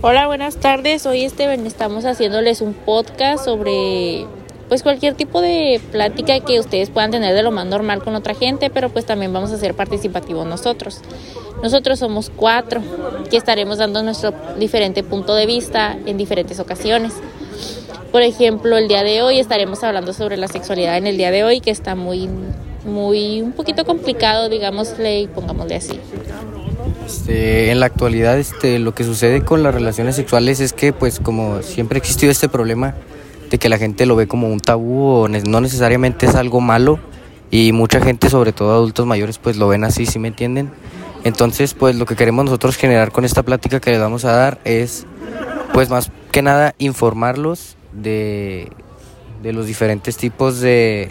Hola, buenas tardes. Hoy este, estamos haciéndoles un podcast sobre pues cualquier tipo de plática que ustedes puedan tener de lo más normal con otra gente, pero pues también vamos a ser participativos nosotros. Nosotros somos cuatro que estaremos dando nuestro diferente punto de vista en diferentes ocasiones. Por ejemplo, el día de hoy estaremos hablando sobre la sexualidad en el día de hoy, que está muy, muy, un poquito complicado, digámosle, y pongámosle así. Este, en la actualidad, este, lo que sucede con las relaciones sexuales es que, pues, como siempre ha existido este problema de que la gente lo ve como un tabú o no necesariamente es algo malo y mucha gente, sobre todo adultos mayores, pues lo ven así, ¿sí me entienden? Entonces, pues lo que queremos nosotros generar con esta plática que les vamos a dar es, pues más que nada, informarlos de, de los diferentes tipos de...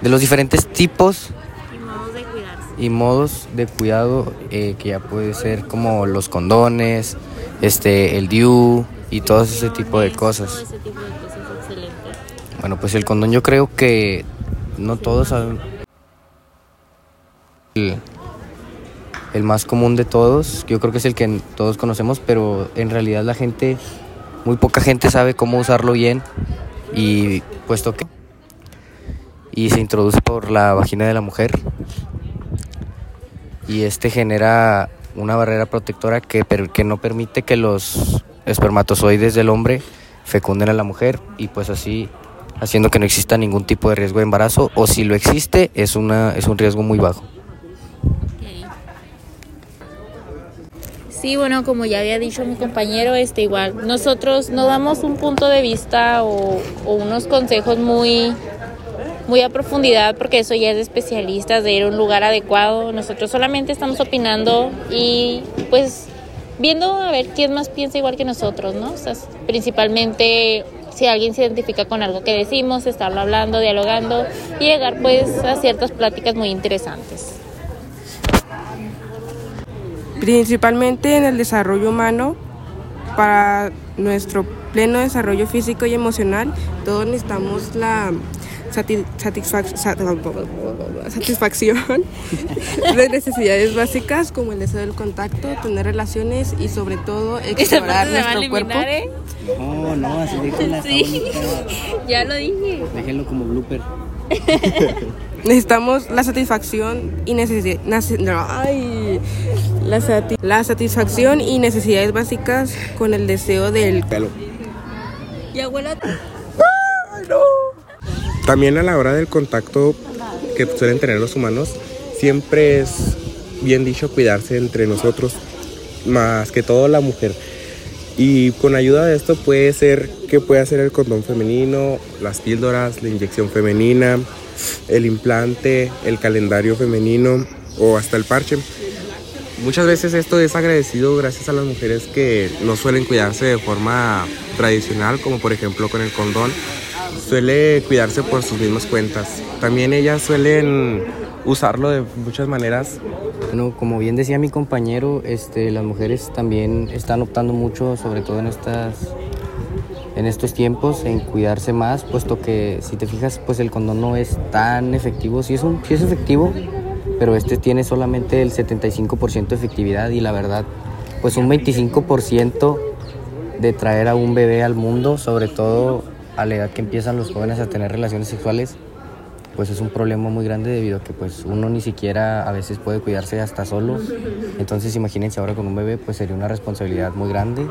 de los diferentes tipos y modos de cuidado eh, que ya puede ser como los condones, este, el DIU y todo ese tipo de cosas. Bueno, pues el condón yo creo que no todos saben. El, el más común de todos, yo creo que es el que todos conocemos, pero en realidad la gente, muy poca gente sabe cómo usarlo bien y puesto que y se introduce por la vagina de la mujer y este genera una barrera protectora que, que no permite que los espermatozoides del hombre fecunden a la mujer y pues así haciendo que no exista ningún tipo de riesgo de embarazo o si lo existe es, una, es un riesgo muy bajo. Sí, bueno, como ya había dicho mi compañero, este igual nosotros no damos un punto de vista o, o unos consejos muy muy a profundidad porque eso ya es de especialistas, de ir a un lugar adecuado. Nosotros solamente estamos opinando y pues viendo a ver quién más piensa igual que nosotros, ¿no? O sea, principalmente si alguien se identifica con algo que decimos, estarlo hablando, dialogando y llegar pues a ciertas pláticas muy interesantes. Principalmente en el desarrollo humano, para nuestro pleno desarrollo físico y emocional, todos necesitamos la satisfacción de necesidades básicas como el deseo del contacto, tener relaciones y sobre todo explorar nuestro cuerpo. ¿eh? No, no, así déjenla. Sí, ya lo dije. Déjenlo como blooper. Necesitamos la satisfacción y necesidad, la, la satisfacción y necesidades básicas con el deseo del pelo. Y abuela. También a la hora del contacto que suelen tener los humanos, siempre es bien dicho cuidarse entre nosotros, más que todo la mujer. Y con ayuda de esto puede ser que puede ser el condón femenino, las píldoras, la inyección femenina, el implante, el calendario femenino o hasta el parche. Muchas veces esto es agradecido gracias a las mujeres que no suelen cuidarse de forma tradicional, como por ejemplo con el condón, suele cuidarse por sus mismas cuentas. También ellas suelen usarlo de muchas maneras. Bueno, como bien decía mi compañero, este, las mujeres también están optando mucho, sobre todo en estas en estos tiempos en cuidarse más, puesto que si te fijas, pues el condón no es tan efectivo, sí es, un, sí es efectivo, pero este tiene solamente el 75% de efectividad y la verdad, pues un 25% de traer a un bebé al mundo, sobre todo a la edad que empiezan los jóvenes a tener relaciones sexuales, pues es un problema muy grande debido a que pues uno ni siquiera a veces puede cuidarse hasta solo. Entonces imagínense ahora con un bebé, pues sería una responsabilidad muy grande.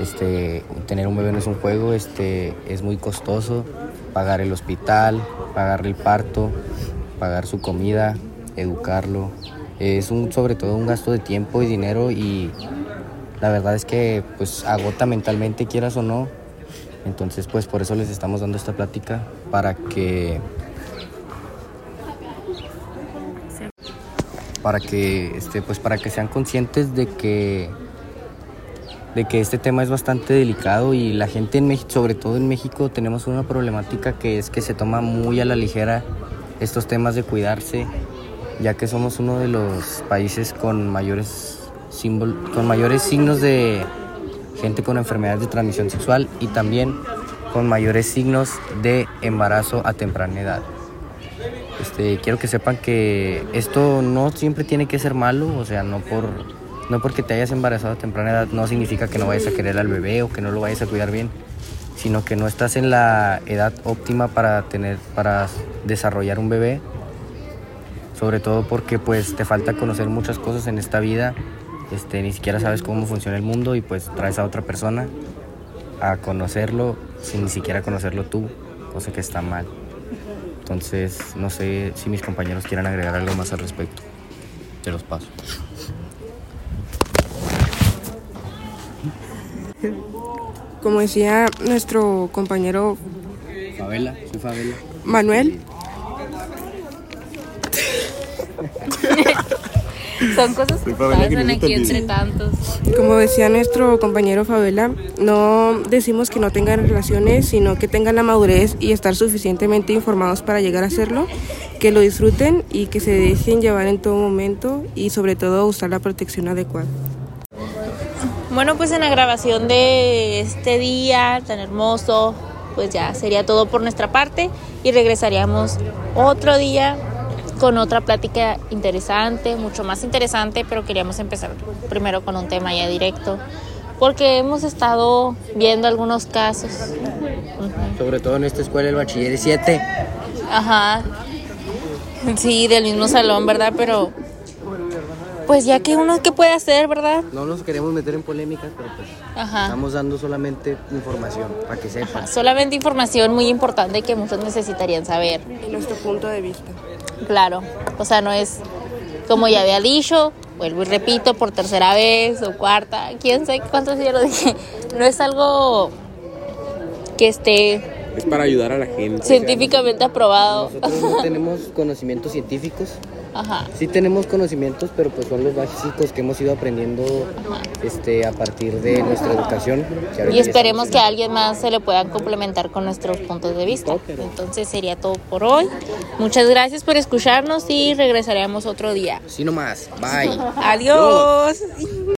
Este, tener un bebé no es un juego, este, es muy costoso. Pagar el hospital, pagarle el parto, pagar su comida, educarlo. Es un, sobre todo un gasto de tiempo y dinero y la verdad es que pues agota mentalmente, quieras o no, entonces, pues por eso les estamos dando esta plática para que para que este pues para que sean conscientes de que de que este tema es bastante delicado y la gente en México, sobre todo en México, tenemos una problemática que es que se toma muy a la ligera estos temas de cuidarse, ya que somos uno de los países con mayores con mayores signos de gente con enfermedades de transmisión sexual y también con mayores signos de embarazo a temprana edad. Este, quiero que sepan que esto no siempre tiene que ser malo, o sea, no por No porque te hayas embarazado a temprana edad no significa que no vayas a querer al bebé o que no lo vayas a cuidar bien, sino que no estás en la edad óptima para tener para desarrollar un bebé. Sobre todo porque pues te falta conocer muchas cosas en esta vida. Este, ni siquiera sabes cómo funciona el mundo y pues traes a otra persona a conocerlo sin ni siquiera conocerlo tú, cosa que está mal. Entonces, no sé si mis compañeros quieran agregar algo más al respecto. Te los paso. Como decía nuestro compañero Favela, soy Favela. Manuel, Son cosas que pasan aquí entre tantos. como decía nuestro compañero Favela, no decimos que no tengan relaciones, sino que tengan la madurez y estar suficientemente informados para llegar a hacerlo, que lo disfruten y que se dejen llevar en todo momento y sobre todo usar la protección adecuada. Bueno, pues en la grabación de este día tan hermoso, pues ya sería todo por nuestra parte y regresaríamos otro día con otra plática interesante, mucho más interesante, pero queríamos empezar primero con un tema ya directo, porque hemos estado viendo algunos casos. Sobre todo en esta escuela el bachiller es 7. Ajá. Sí, del mismo salón, ¿verdad? Pero pues ya que uno qué puede hacer, ¿verdad? No nos queremos meter en polémicas, pero pues Ajá. estamos dando solamente información para que sepan. Solamente información muy importante que muchos necesitarían saber. En nuestro punto de vista. Claro, o sea, no es como ya había dicho, vuelvo y repito por tercera vez o cuarta, quién sabe cuántas ya lo dije. No es algo que esté Es para ayudar a la gente. científicamente aprobado. Nosotros no tenemos conocimientos científicos. Ajá. Sí tenemos conocimientos, pero pues son los básicos que hemos ido aprendiendo este, a partir de nuestra educación. Y esperemos que a alguien más se le puedan complementar con nuestros puntos de vista. Entonces sería todo por hoy. Muchas gracias por escucharnos y regresaremos otro día. Así nomás. Bye. Adiós.